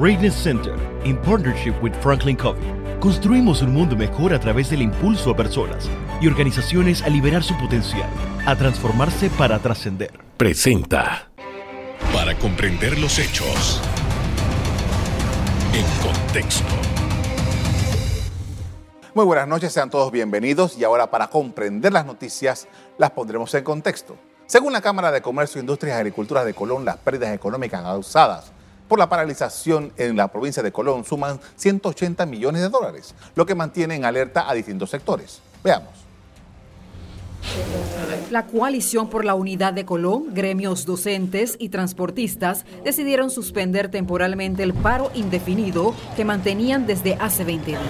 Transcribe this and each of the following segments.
Greatness Center, in partnership with Franklin Covey, construimos un mundo mejor a través del impulso a personas y organizaciones a liberar su potencial, a transformarse para trascender. Presenta. Para comprender los hechos. En contexto. Muy buenas noches, sean todos bienvenidos y ahora para comprender las noticias las pondremos en contexto. Según la Cámara de Comercio, Industrias y Agricultura de Colón, las pérdidas económicas causadas por la paralización en la provincia de Colón suman 180 millones de dólares, lo que mantiene en alerta a distintos sectores. Veamos. La coalición por la unidad de Colón, gremios docentes y transportistas decidieron suspender temporalmente el paro indefinido que mantenían desde hace 20 días.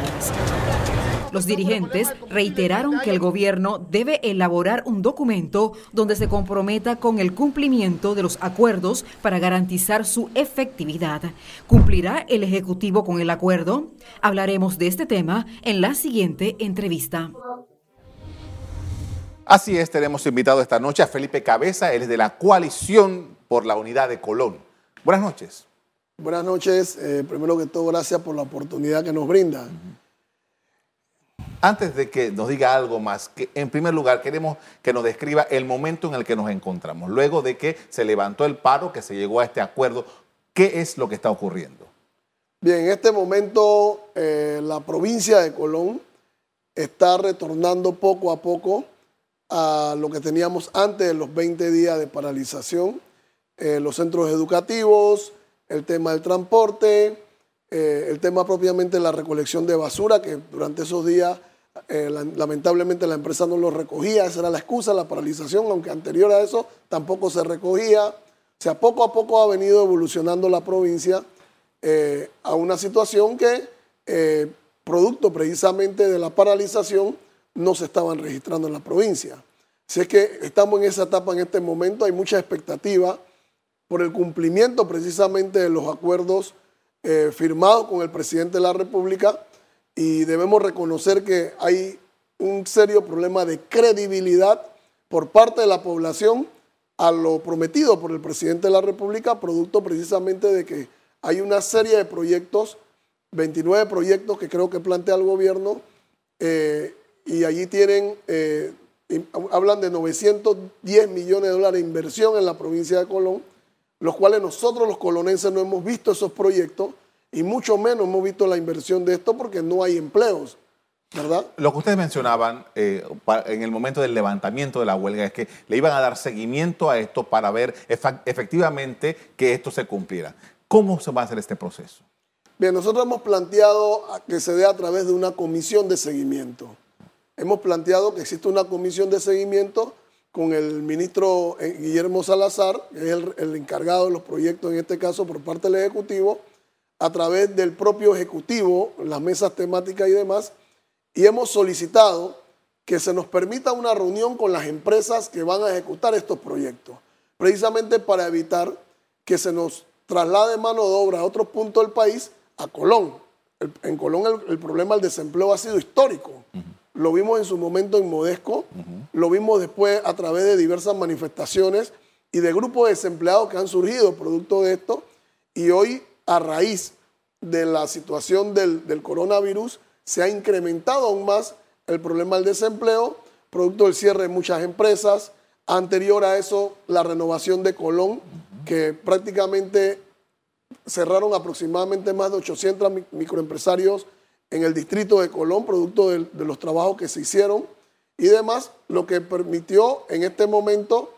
Los dirigentes reiteraron que el gobierno debe elaborar un documento donde se comprometa con el cumplimiento de los acuerdos para garantizar su efectividad. ¿Cumplirá el Ejecutivo con el acuerdo? Hablaremos de este tema en la siguiente entrevista. Así es, tenemos invitado esta noche a Felipe Cabeza, él es de la coalición por la unidad de Colón. Buenas noches. Buenas noches. Eh, primero que todo, gracias por la oportunidad que nos brinda. Antes de que nos diga algo más, en primer lugar queremos que nos describa el momento en el que nos encontramos, luego de que se levantó el paro, que se llegó a este acuerdo, ¿qué es lo que está ocurriendo? Bien, en este momento eh, la provincia de Colón está retornando poco a poco a lo que teníamos antes de los 20 días de paralización, eh, los centros educativos, el tema del transporte, eh, el tema propiamente de la recolección de basura, que durante esos días eh, lamentablemente la empresa no lo recogía, esa era la excusa, la paralización, aunque anterior a eso tampoco se recogía. O sea, poco a poco ha venido evolucionando la provincia eh, a una situación que, eh, producto precisamente de la paralización, no se estaban registrando en la provincia. Si es que estamos en esa etapa en este momento, hay mucha expectativa por el cumplimiento precisamente de los acuerdos firmados con el presidente de la República y debemos reconocer que hay un serio problema de credibilidad por parte de la población a lo prometido por el presidente de la República, producto precisamente de que hay una serie de proyectos, 29 proyectos que creo que plantea el gobierno, eh, y allí tienen, eh, hablan de 910 millones de dólares de inversión en la provincia de Colón, los cuales nosotros los colonenses no hemos visto esos proyectos, y mucho menos hemos visto la inversión de esto porque no hay empleos. ¿verdad? Lo que ustedes mencionaban eh, en el momento del levantamiento de la huelga es que le iban a dar seguimiento a esto para ver efectivamente que esto se cumpliera. ¿Cómo se va a hacer este proceso? Bien, nosotros hemos planteado que se dé a través de una comisión de seguimiento. Hemos planteado que existe una comisión de seguimiento con el ministro eh, Guillermo Salazar, que es el, el encargado de los proyectos en este caso por parte del Ejecutivo, a través del propio Ejecutivo, las mesas temáticas y demás, y hemos solicitado que se nos permita una reunión con las empresas que van a ejecutar estos proyectos, precisamente para evitar que se nos traslade mano de obra a otros puntos del país, a Colón. en Colón el, problema del desempleo ha sido histórico. Lo vimos en su momento en Modesco, lo vimos después a través de diversas manifestaciones y de grupos de desempleados que han surgido producto de esto. Y hoy a raíz de la situación del, coronavirus, se ha incrementado aún más el problema del desempleo, producto del cierre de muchas empresas. Anterior a eso, la renovación de Colón, que prácticamente cerraron aproximadamente más de 800 microempresarios en el distrito de Colón, producto de, de, los trabajos que se hicieron y demás, lo que permitió en este momento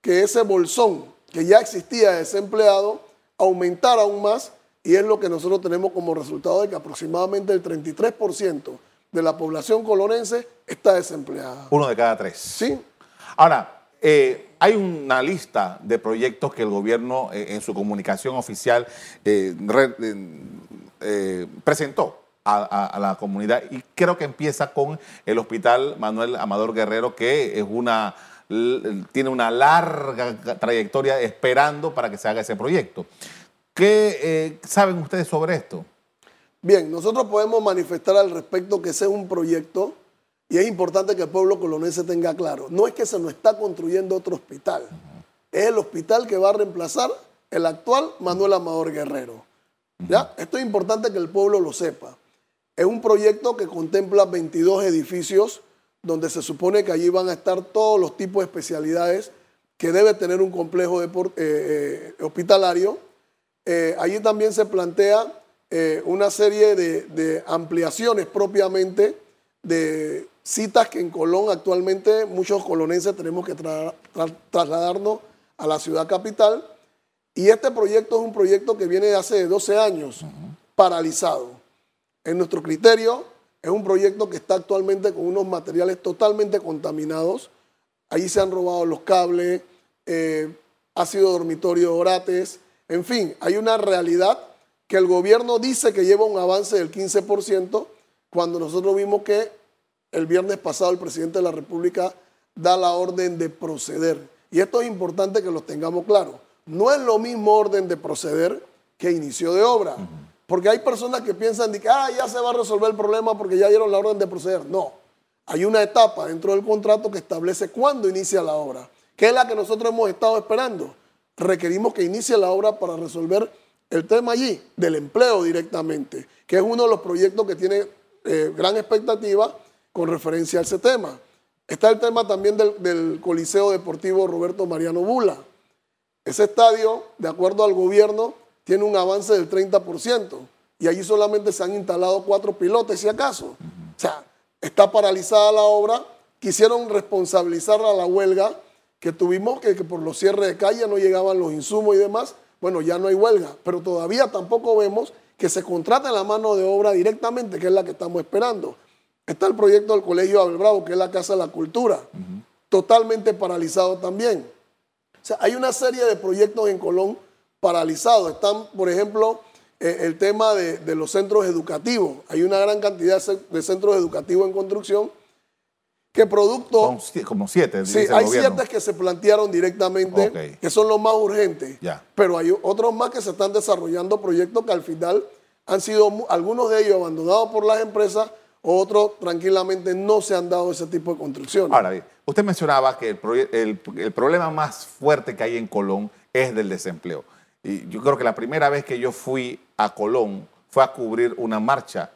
que ese bolsón que ya existía desempleado aumentar aún más y es lo que nosotros tenemos como resultado de que aproximadamente el 33% de la población colonense está desempleada. Uno de cada tres. Sí. Ahora, eh, hay una lista de proyectos que el gobierno eh, en su comunicación oficial eh, presentó a, la comunidad y creo que empieza con el Hospital Manuel Amador Guerrero, que es una tiene una larga trayectoria esperando para que se haga ese proyecto. ¿Qué eh, saben ustedes sobre esto? Bien, nosotros podemos manifestar al respecto que ese es un proyecto y es importante que el pueblo colonense tenga claro. No es que se nos está construyendo otro hospital, es el hospital que va a reemplazar el actual Manuel Amador Guerrero. ¿Ya? Esto es importante que el pueblo lo sepa. Es un proyecto que contempla 22 edificios donde se supone que allí van a estar todos los tipos de especialidades que debe tener un complejo eh, eh, hospitalario. Eh, allí también se plantea una serie de, ampliaciones propiamente de citas que en Colón actualmente muchos colonenses tenemos que trasladarnos a la ciudad capital. Y este proyecto es un proyecto que viene de hace 12 años, paralizado. En nuestro criterio, es un proyecto que está actualmente con unos materiales totalmente contaminados. Ahí se han robado los cables, eh, ha sido dormitorio de orates. En fin, hay una realidad que el gobierno dice que lleva un avance del 15%, cuando nosotros vimos que el viernes pasado el presidente de la República da la orden de proceder. Y esto es importante que lo tengamos claro. No es lo mismo orden de proceder que inicio de obra. Porque hay personas que piensan que ah, ya se va a resolver el problema porque ya dieron la orden de proceder. No. Hay una etapa dentro del contrato que establece cuándo inicia la obra, que es la que nosotros hemos estado esperando. Requerimos que inicie la obra para resolver el tema allí, del empleo directamente, que es uno de los proyectos que tiene eh, gran expectativa con referencia a ese tema. Está el tema también del Coliseo Deportivo Roberto Mariano Bula. Ese estadio, de acuerdo al gobierno, tiene un avance del 30% y allí solamente se han instalado cuatro pilotes, si acaso. O sea, está paralizada la obra. Quisieron responsabilizar a la huelga que tuvimos, que, por los cierres de calle no llegaban los insumos y demás. Bueno, ya no hay huelga, pero todavía tampoco vemos que se contrate la mano de obra directamente, que es la que estamos esperando. Está el proyecto del Colegio Abel Bravo, que es la Casa de la Cultura, totalmente paralizado también. O sea, hay una serie de proyectos en Colón paralizados. Están, por ejemplo, eh, el tema de, los centros educativos. Hay una gran cantidad de centros educativos en construcción que producto... como siete. Sí, hay siete que se plantearon directamente, que son los más urgentes. Pero hay otros más que se están desarrollando proyectos que al final han sido algunos de ellos abandonados por las empresas, otros tranquilamente no se han dado ese tipo de construcciones. Ahora usted mencionaba que el, el problema más fuerte que hay en Colón es del desempleo. Y yo creo que la primera vez que yo fui a Colón fue a cubrir una marcha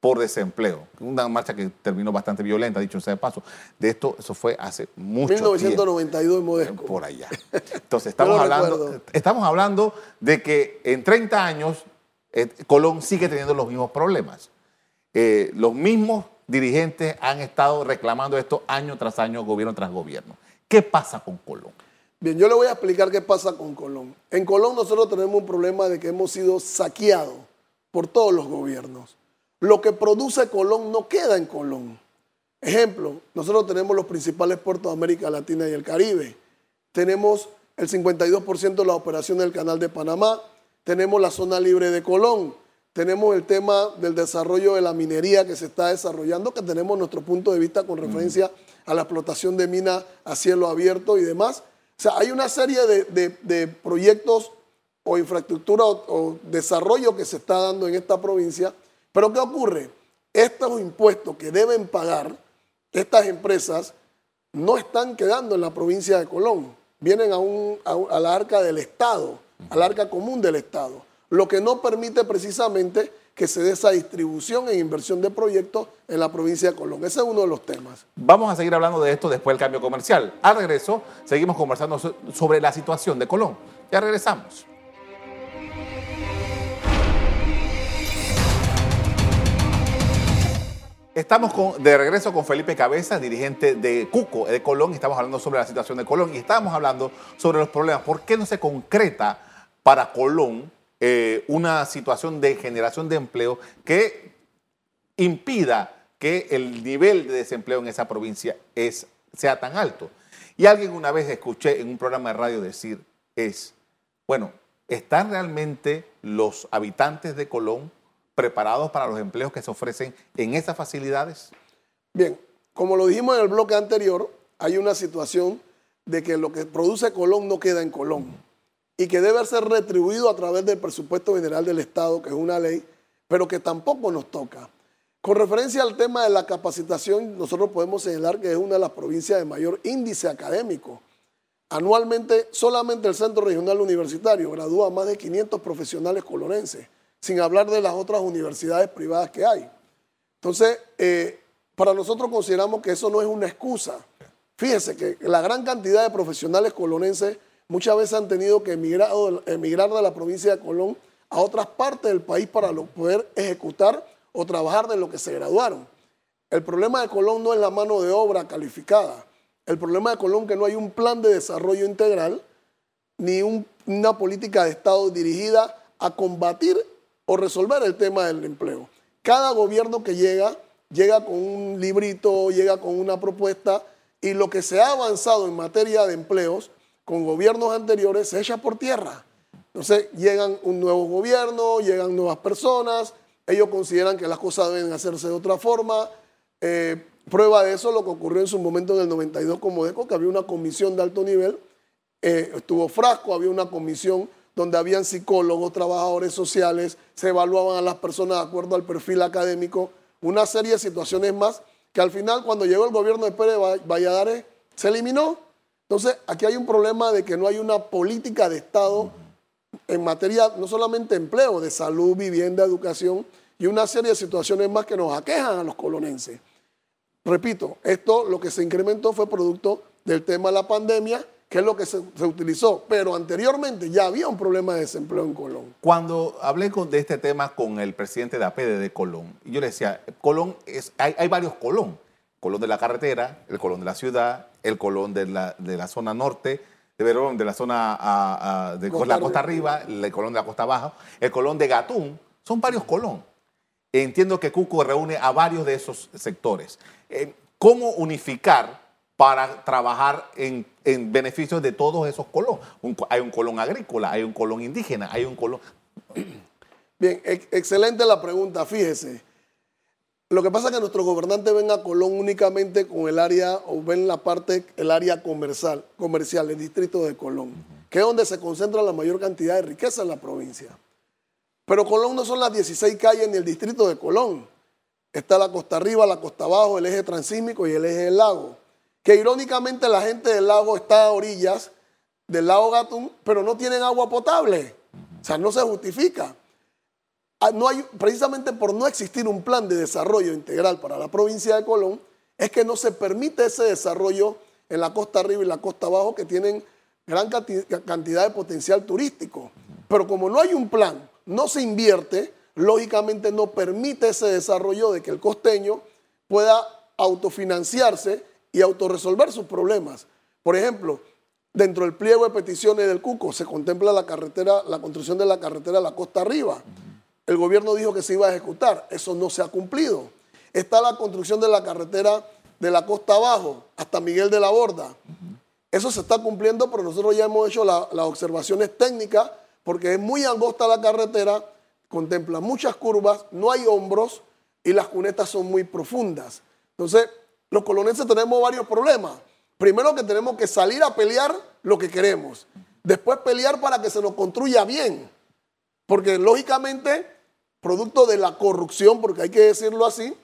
por desempleo, una marcha que terminó bastante violenta, dicho sea de paso. De esto, eso fue hace mucho 1992 en Modesco. Por allá. Entonces, estamos, hablando, estamos hablando de que en 30 años eh, Colón sigue teniendo los mismos problemas. Eh, los mismos dirigentes han estado reclamando esto año tras año, gobierno tras gobierno. ¿Qué pasa con Colón? Bien, yo le voy a explicar qué pasa con Colón. En Colón nosotros tenemos un problema de que hemos sido saqueados por todos los gobiernos. Lo que produce Colón no queda en Colón. Ejemplo, nosotros tenemos los principales puertos de América Latina y el Caribe. Tenemos el 52% de la operación del Canal de Panamá. Tenemos la zona libre de Colón. Tenemos el tema del desarrollo de la minería que se está desarrollando, que tenemos nuestro punto de vista con referencia a la explotación de minas a cielo abierto y demás. Sea, hay una serie de, proyectos o infraestructura o, desarrollo que se está dando en esta provincia, pero ¿qué ocurre? Estos impuestos que deben pagar estas empresas no están quedando en la provincia de Colón, vienen a, un, la arca del Estado, al arca común del Estado, lo que no permite precisamente que se dé esa distribución en inversión de proyectos en la provincia de Colón. Ese es uno de los temas. Vamos a seguir hablando de esto después del cambio comercial. Al regreso, seguimos conversando sobre la situación de Colón. Ya regresamos. Estamos de regreso con Felipe Cabeza, dirigente de Cuco, de Colón, estamos hablando sobre la situación de Colón y estamos hablando sobre los problemas. ¿Por qué no se concreta para Colón eh, una situación de generación de empleo que impida que el nivel de desempleo en esa provincia sea tan alto. Y alguien una vez escuché en un programa de radio decir es, bueno, ¿están realmente los habitantes de Colón preparados para los empleos que se ofrecen en esas facilidades? Bien, como lo dijimos en el bloque anterior, hay una situación de que lo que produce Colón no queda en Colón y que debe ser retribuido a través del presupuesto general del Estado, que es una ley, pero que tampoco nos toca. Con referencia al tema de la capacitación, nosotros podemos señalar que es una de las provincias de mayor índice académico. Anualmente, solamente el Centro Regional Universitario gradúa más de 500 profesionales colorenses. sin hablar de las otras universidades privadas que hay. Entonces, eh, para nosotros consideramos que eso no es una excusa. Fíjense que la gran cantidad de profesionales colonenses muchas veces han tenido que emigrar, emigrar de la provincia de Colón a otras partes del país para poder ejecutar o trabajar de lo que se graduaron. El problema de Colón no es la mano de obra calificada. El problema de Colón es que no hay un plan de desarrollo integral ni una política de Estado dirigida a combatir o resolver el tema del empleo. Cada gobierno que llega, llega con un librito, llega con una propuesta y lo que se ha avanzado en materia de empleos con gobiernos anteriores se echa por tierra. Entonces llegan un nuevo gobierno, llegan nuevas personas, ellos consideran que las cosas deben hacerse de otra forma. Eh, prueba de eso lo que ocurrió en su momento en el 92 como DECO, que había una comisión de alto nivel, eh, estuvo Frasco, había una comisión donde habían psicólogos, trabajadores sociales, se evaluaban a las personas de acuerdo al perfil académico, una serie de situaciones más que al final cuando llegó el gobierno de Pérez Valladares se eliminó. Entonces aquí hay un problema de que no hay una política de Estado en materia no solamente de empleo, de salud, vivienda, educación y una serie de situaciones más que nos aquejan a los colonenses. Repito, esto lo que se incrementó fue producto del tema de la pandemia, que es lo que se, utilizó, pero anteriormente ya había un problema de desempleo en Colón. Cuando hablé de este tema con el presidente de APD de Colón, yo le decía, Colón es, hay, varios Colón, Colón de la carretera, el Colón de la ciudad, el Colón de la, de la zona norte, de Verón, de la zona de la costa arriba, el Colón de la costa baja, el Colón de Gatún, son varios Colón. Entiendo que Cuco reúne a varios de esos sectores. Eh, ¿Cómo unificar para trabajar en, en beneficio de todos esos Colón? hay un Colón agrícola, hay un Colón indígena, hay un Colón... Bien, excelente la pregunta, fíjese. Lo que pasa es que nuestros gobernantes ven a Colón únicamente con el área, o ven la parte, el área comercial, comercial, el distrito de Colón, que es donde se concentra la mayor cantidad de riqueza en la provincia. Pero Colón no son las 16 calles ni el distrito de Colón. Está la costa arriba, la costa abajo, el eje transísmico y el eje del lago. Que irónicamente la gente del lago está a orillas del lago Gatún, pero no tienen agua potable. O sea, no se justifica. Ah, no hay, precisamente por no existir un plan de desarrollo integral para la provincia de Colón, es que no se permite ese desarrollo en la costa arriba y la costa abajo que tienen gran cantidad de potencial turístico. Pero como no hay un plan, no se invierte, lógicamente no permite ese desarrollo de que el costeño pueda autofinanciarse y autorresolver sus problemas. Por ejemplo, dentro del pliego de peticiones del Cuco se contempla la carretera, la construcción de la carretera de la costa arriba. El gobierno dijo que se iba a ejecutar, eso no se ha cumplido. Está la construcción de la carretera de la costa abajo hasta Miguel de la Borda. Eso se está cumpliendo, pero nosotros ya hemos hecho las observaciones técnicas porque es muy angosta la carretera, contempla muchas curvas, no hay hombros y las cunetas son muy profundas. Entonces, los colonenses tenemos varios problemas. Primero que tenemos que salir a pelear lo que queremos. Después pelear para que se nos construya bien. Porque lógicamente, producto de la corrupción, porque hay que decirlo así,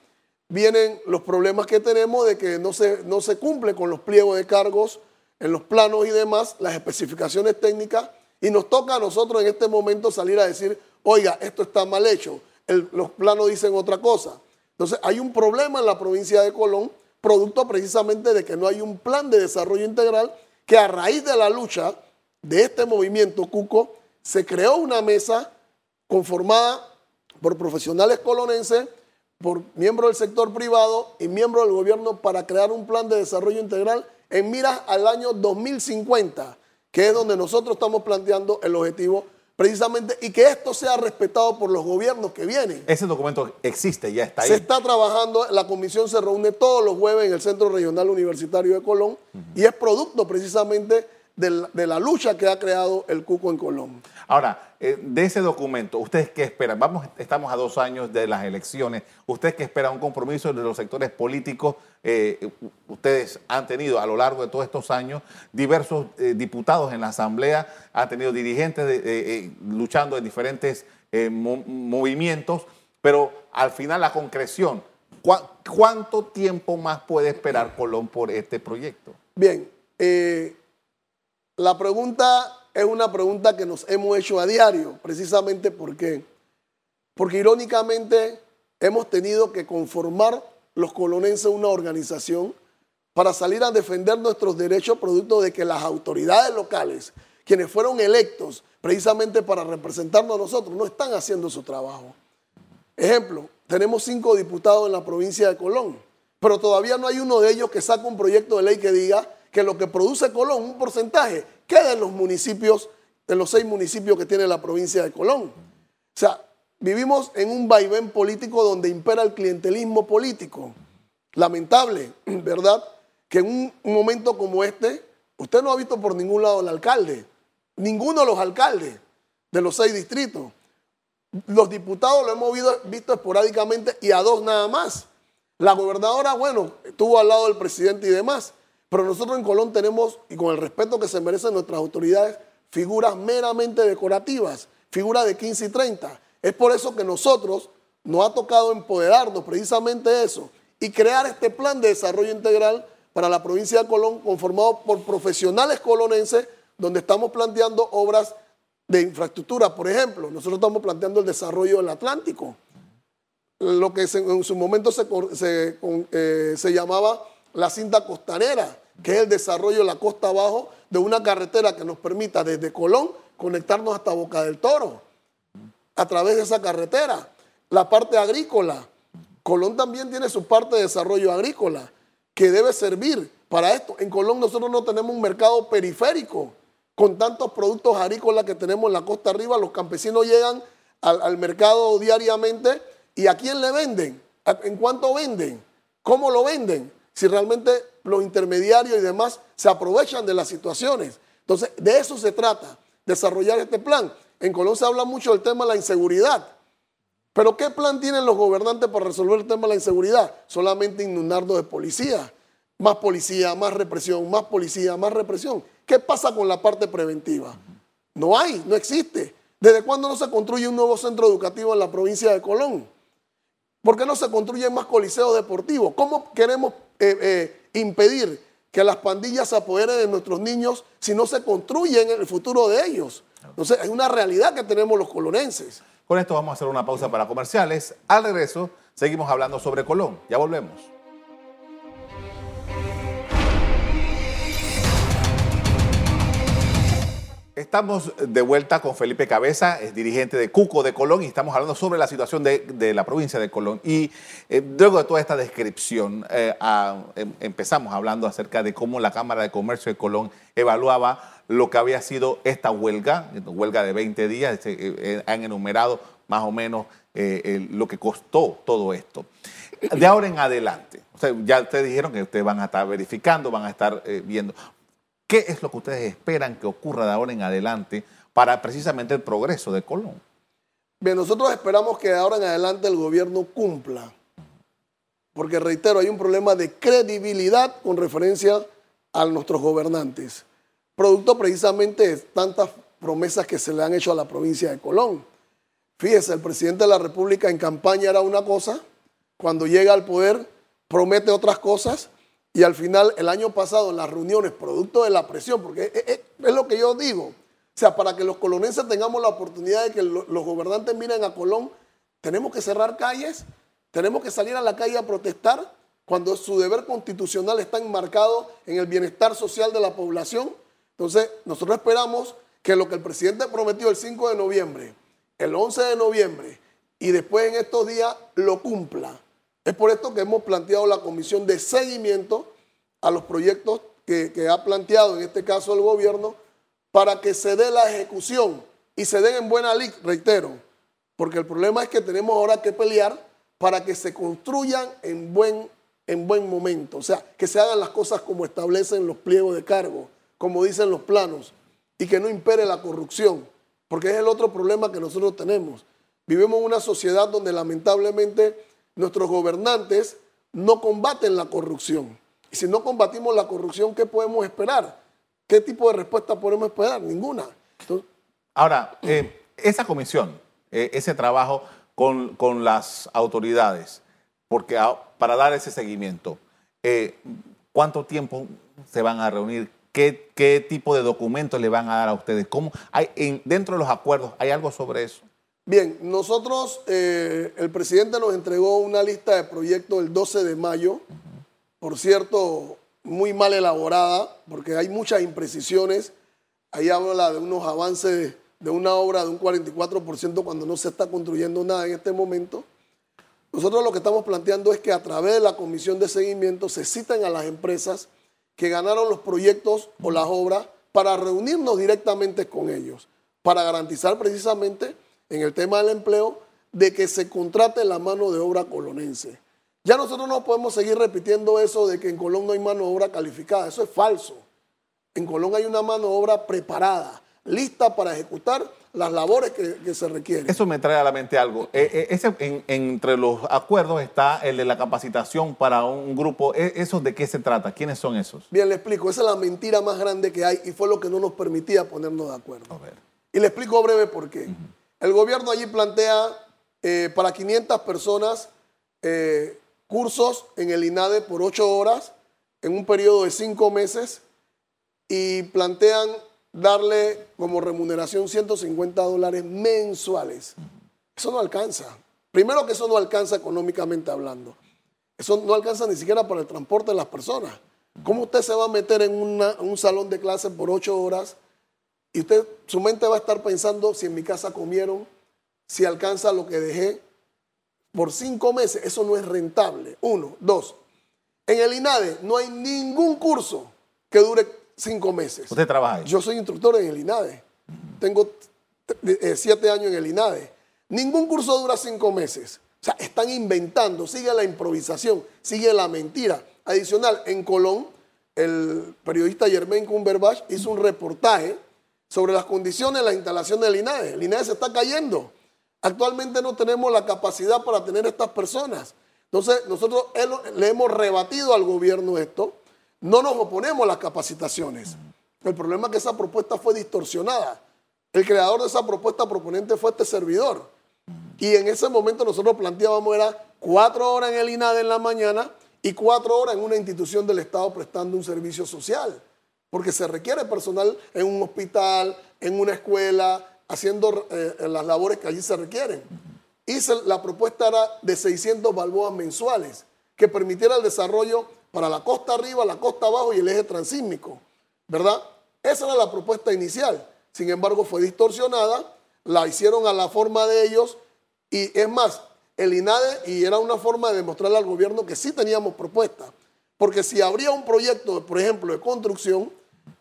vienen los problemas que tenemos de que no se, no se cumple con los pliegos de cargos en los planos y demás, las especificaciones técnicas, y nos toca a nosotros en este momento salir a decir, oiga, esto está mal hecho, los planos dicen otra cosa. Entonces hay un problema en la provincia de Colón, producto precisamente de que no hay un plan de desarrollo integral, que a raíz de la lucha de este movimiento Cuco, se creó una mesa conformada por profesionales colonenses, por miembros del sector privado y miembros del gobierno para crear un plan de desarrollo integral en miras al año 2050, que es donde nosotros estamos planteando el objetivo precisamente y que esto sea respetado por los gobiernos que vienen. Ese documento existe, ya está ahí. Se está trabajando, la comisión se reúne todos los jueves en el Centro Regional Universitario de Colón y es producto precisamente de la, lucha que ha creado el Cuco en Colombia. Ahora, eh, de ese documento, ¿ustedes qué esperan? Vamos, estamos a dos años de las elecciones. ¿Ustedes qué esperan? Un compromiso de los sectores políticos. Eh, ustedes han tenido a lo largo de todos estos años diversos eh, diputados en la Asamblea, han tenido dirigentes luchando en diferentes movimientos, pero al final la concreción, ¿cuánto tiempo más puede esperar Colón por este proyecto? Bien, la pregunta es una pregunta que nos hemos hecho a diario, precisamente porque porque irónicamente hemos tenido que conformar los colonenses una organización para salir a defender nuestros derechos producto de que las autoridades locales, quienes fueron electos precisamente para representarnos a nosotros, no están haciendo su trabajo. Ejemplo, tenemos cinco diputados en la provincia de Colón, pero todavía no hay uno de ellos que saque un proyecto de ley que diga que lo que produce Colón, un porcentaje, quede en los municipios, en los seis municipios que tiene la provincia de Colón. O sea, vivimos en un vaivén político donde impera el clientelismo político. Lamentable, ¿verdad? Que en un, momento como este, usted no ha visto por ningún lado al alcalde, ninguno de los alcaldes de los seis distritos. Los diputados lo hemos visto, esporádicamente y a dos nada más. La gobernadora, bueno, estuvo al lado del presidente y demás. Pero nosotros en Colón tenemos, y con el respeto que se merecen nuestras autoridades, figuras meramente decorativas, figuras de 15 y 30. Es por eso que nosotros nos ha tocado empoderarnos precisamente eso y crear este plan de desarrollo integral para la provincia de Colón, conformado por profesionales colonenses, donde estamos planteando obras de infraestructura. Por ejemplo, nosotros estamos planteando el desarrollo del Atlántico, lo que en su momento se, eh, se, llamaba la cinta costanera, que es el desarrollo de la costa abajo de una carretera que nos permita desde Colón conectarnos hasta Boca del Toro, a través de esa carretera. La parte agrícola, Colón también tiene su parte de desarrollo agrícola, que debe servir para esto. En Colón nosotros no tenemos un mercado periférico, con tantos productos agrícolas que tenemos en la costa arriba, los campesinos llegan al, mercado diariamente y a quién le venden, en cuánto venden, cómo lo venden, si realmente los intermediarios y demás se aprovechan de las situaciones. Entonces, de eso se trata, desarrollar este plan. En Colón se habla mucho del tema de la inseguridad. Pero ¿qué plan tienen los gobernantes para resolver el tema de la inseguridad? Solamente inundarnos de policía. Más policía, más represión, más policía, más represión. ¿Qué pasa con la parte preventiva? No hay, no existe. ¿Desde cuándo no se construye un nuevo centro educativo en la provincia de Colón? ¿Por qué no se construyen más coliseos deportivos? ¿Cómo queremos eh, eh, impedir que las pandillas se apoderen de nuestros niños si no se construyen el futuro de ellos? Entonces, es una realidad que tenemos los colonenses. Con esto vamos a hacer una pausa para comerciales. Al regreso, seguimos hablando sobre Colón. Ya volvemos. Estamos de vuelta con Felipe Cabeza, es dirigente de Cuco de Colón, y estamos hablando sobre la situación de, la provincia de Colón. Y eh, luego de toda esta descripción, eh, em, empezamos hablando acerca de cómo la Cámara de Comercio de Colón evaluaba lo que había sido esta huelga, huelga de 20 días, eh, han enumerado más o menos lo que costó todo esto. De ahora en adelante, ya ustedes dijeron que ustedes van a estar verificando, van a estar viendo. ¿Qué es lo que ustedes esperan que ocurra de ahora en adelante para precisamente el progreso de Colón? Bien, nosotros esperamos que de ahora en adelante el gobierno cumpla. Porque reitero, hay un problema de credibilidad con referencia a nuestros gobernantes. Producto precisamente de tantas promesas que se le han hecho a la provincia de Colón. Fíjese, el presidente de la República en campaña era una cosa, cuando llega al poder promete otras cosas y al final, el año pasado, en las reuniones, producto de la presión, porque es, lo que yo digo, o sea, para que los colonenses tengamos la oportunidad de que los gobernantes miren a Colón, tenemos que cerrar calles, tenemos que salir a la calle a protestar cuando su deber constitucional está enmarcado en el bienestar social de la población. Entonces, nosotros esperamos que lo que el presidente prometió el 5 de noviembre, el 11 de noviembre y después en estos días lo cumpla. Es por esto que hemos planteado la comisión de seguimiento a los proyectos que, ha planteado, en este caso el gobierno, para que se dé la ejecución y se den en buena ley, reitero, porque el problema es que tenemos ahora que pelear para que se construyan en buen, en buen momento, o sea, que se hagan las cosas como establecen los pliegos de cargo, como dicen los planos, y que no impere la corrupción, porque es el otro problema que nosotros tenemos. Vivimos en una sociedad donde lamentablemente nuestros gobernantes no combaten la corrupción. Y si no combatimos la corrupción, ¿qué podemos esperar? ¿Qué tipo de respuesta podemos esperar? Ninguna. Ahora, eh, esa comisión, eh, ese trabajo con, las autoridades, porque para dar ese seguimiento, eh, ¿cuánto tiempo se van a reunir? ¿Qué, ¿Qué, tipo de documentos le van a dar a ustedes? ¿Cómo hay, en, dentro de los acuerdos, ¿hay algo sobre eso? Bien, nosotros, eh, el presidente nos entregó una lista de proyectos el 12 de mayo, por cierto, muy mal elaborada, porque hay muchas imprecisiones. Ahí habla de unos avances de una obra de un 44% cuando no se está construyendo nada en este momento. Nosotros lo que estamos planteando es que a través de la comisión de seguimiento se citen a las empresas que ganaron los proyectos o las obras para reunirnos directamente con ellos, para garantizar precisamente en el tema del empleo de que se contrate la mano de obra colonense. Ya nosotros no podemos seguir repitiendo eso de que en Colón no hay mano de obra calificada, eso es falso. En Colón hay una mano de obra preparada, lista para ejecutar las labores que, se requieren. Eso me trae a la mente algo. Eh, eh, entre los acuerdos está el de la capacitación para un grupo. ¿E, ¿Eso de qué se trata? ¿Quiénes son esos? Bien, le explico. Esa es la mentira más grande que hay y fue lo que no nos permitía ponernos de acuerdo. A ver. Y le explico breve por qué. El gobierno allí plantea eh, para 500 personas cursos en el INADE por 8 horas en un periodo de 5 meses y plantean darle como remuneración 150 dólares mensuales. Eso no alcanza. Primero que eso no alcanza económicamente hablando. Eso no alcanza ni siquiera para el transporte de las personas. ¿Cómo usted se va a meter en un salón de clase por ocho horas y usted, su mente va a estar pensando si en mi casa comieron, si alcanza lo que dejé? Por cinco meses, eso no es rentable. Uno. Dos. En el INADE no hay ningún curso que dure cinco meses. ¿Usted trabaja? Yo soy instructor en el INADE. Tengo eh, siete años en el INADE. Ningún curso dura cinco meses. O sea, están inventando, sigue la improvisación, sigue la mentira. Adicional, en Colón, el periodista Germain Cumberbatch hizo un reportaje sobre las condiciones de la instalación del INADE. El INADE se está cayendo. Actualmente no tenemos la capacidad para tener estas personas. Entonces, nosotros le hemos rebatido al gobierno esto no nos oponemos a las capacitaciones. El problema es que esa propuesta fue distorsionada. El creador de esa propuesta proponente fue este servidor. Y en ese momento nosotros planteábamos era cuatro horas en el INADE en la mañana y cuatro horas en una institución del Estado prestando un servicio social. Porque se requiere personal en un hospital, en una escuela, haciendo eh, las labores que allí se requieren. Y la propuesta era de 600 balboas mensuales, que permitiera el desarrollo para la costa arriba, la costa abajo y el eje transísmico, ¿verdad? Esa era la propuesta inicial. Sin embargo, fue distorsionada, la hicieron a la forma de ellos y es más, el INADE, y era una forma de demostrarle al gobierno que sí teníamos propuesta. Porque si habría un proyecto, por ejemplo, de construcción,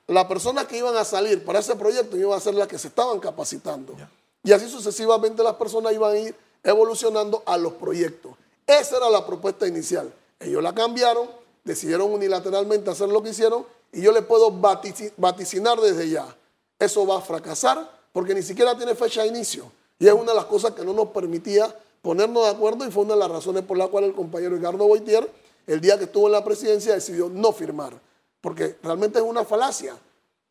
las personas que iban a salir para ese proyecto iban a ser las que se estaban capacitando. Y así sucesivamente las personas iban a ir evolucionando a los proyectos. Esa era la propuesta inicial. Ellos la cambiaron, decidieron unilateralmente hacer lo que hicieron y yo le puedo vaticinar desde ya. Eso va a fracasar porque ni siquiera tiene fecha de inicio. Y es una de las cosas que no nos permitía ponernos de acuerdo y fue una de las razones por las cuales el compañero Ricardo Boitier, el día que estuvo en la presidencia, decidió no firmar. Porque realmente es una falacia.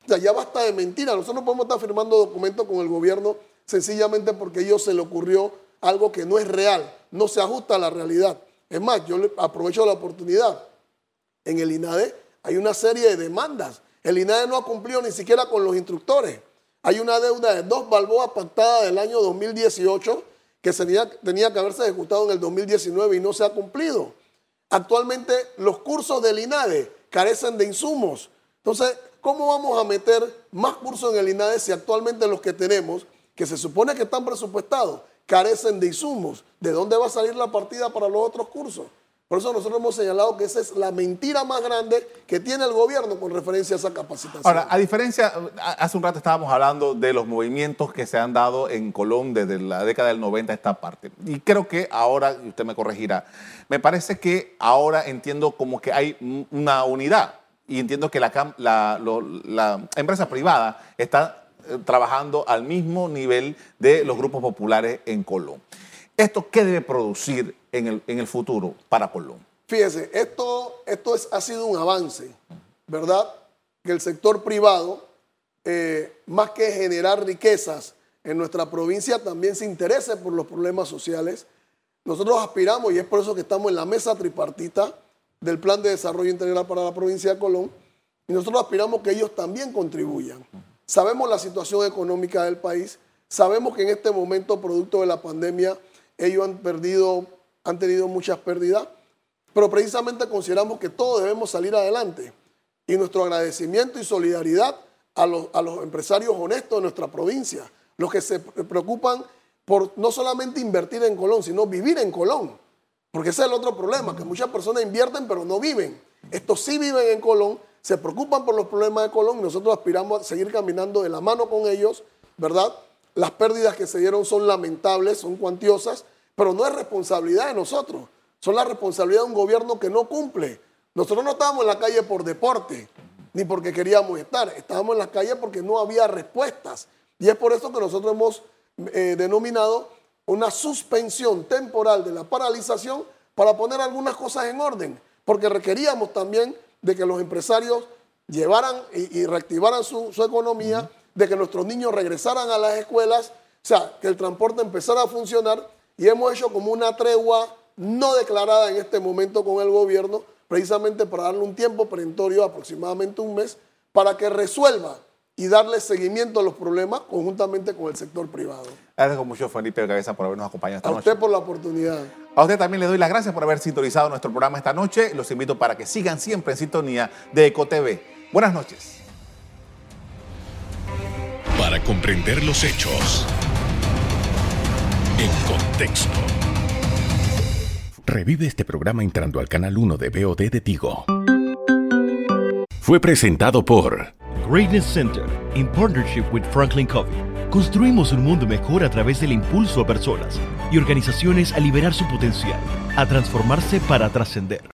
O sea, ya basta de mentira. Nosotros no podemos estar firmando documentos con el gobierno sencillamente porque a ellos se le ocurrió algo que no es real, no se ajusta a la realidad. Es más, yo aprovecho la oportunidad en el INADE hay una serie de demandas. El INADE no ha cumplido ni siquiera con los instructores. Hay una deuda de dos balboas pactada del año 2018 que tenía que haberse ejecutado en el 2019 y no se ha cumplido. Actualmente los cursos del INADE carecen de insumos. Entonces, ¿cómo vamos a meter más cursos en el INADE si actualmente los que tenemos, que se supone que están presupuestados, carecen de insumos? ¿De dónde va a salir la partida para los otros cursos? Por eso nosotros hemos señalado que esa es la mentira más grande que tiene el gobierno con referencia a esa capacitación. Ahora, a diferencia, hace un rato estábamos hablando de los movimientos que se han dado en Colón desde la década del 90 a esta parte. Y creo que ahora, y usted me corregirá, me parece que ahora entiendo como que hay una unidad y entiendo que la, la empresa privada está eh, trabajando al mismo nivel de los grupos populares en Colón. ¿Esto qué debe producir en el, futuro para Colón? Fíjese, esto, esto es, ha sido un avance, ¿verdad? Que el sector privado, eh, más que generar riquezas en nuestra provincia, también se interese por los problemas sociales. Nosotros aspiramos, y es por eso que estamos en la mesa tripartita del Plan de Desarrollo Integral para la provincia de Colón, y nosotros aspiramos que ellos también contribuyan. Sabemos la situación económica del país, Sabemos que en este momento, producto de la pandemia, ellos han perdido, han tenido muchas pérdidas, pero precisamente consideramos que todos debemos salir adelante. Y nuestro agradecimiento y solidaridad a los, a los empresarios honestos de nuestra provincia, los que se preocupan por no solamente invertir en Colón, sino vivir en Colón. Porque ese es el otro problema, que muchas personas invierten pero no viven. Estos sí viven en Colón, se preocupan por los problemas de Colón y nosotros aspiramos a seguir caminando de la mano con ellos, ¿verdad? Las pérdidas que se dieron son lamentables, son cuantiosas, pero no es responsabilidad de nosotros, son la responsabilidad de un gobierno que no cumple. Nosotros no estábamos en la calle por deporte, ni porque queríamos estar, estábamos en la calle porque no había respuestas. Y es por eso que nosotros hemos eh, denominado una suspensión temporal de la paralización para poner algunas cosas en orden, porque requeríamos también de que los empresarios llevaran y, reactivaran su, economía, de que nuestros niños regresaran a las escuelas, o sea, que el transporte empezara a funcionar y hemos hecho como una tregua no declarada en este momento con el gobierno, precisamente para darle un tiempo perentorio, aproximadamente un mes, para que resuelva y darle seguimiento a los problemas conjuntamente con el sector privado. Gracias mucho, Felipe Cabeza, por habernos acompañado esta noche. A usted por la oportunidad. A usted también le doy las gracias por haber sintonizado nuestro programa esta noche. Los invito para que sigan siempre en sintonía de EcoTV. Buenas noches. Para comprender los hechos en contexto. Revive este programa entrando al canal 1 de BOD de Tigo. Fue presentado por Greatness Center, in partnership with Franklin Covey. Construimos un mundo mejor a través del impulso a personas y organizaciones a liberar su potencial, a transformarse para trascender.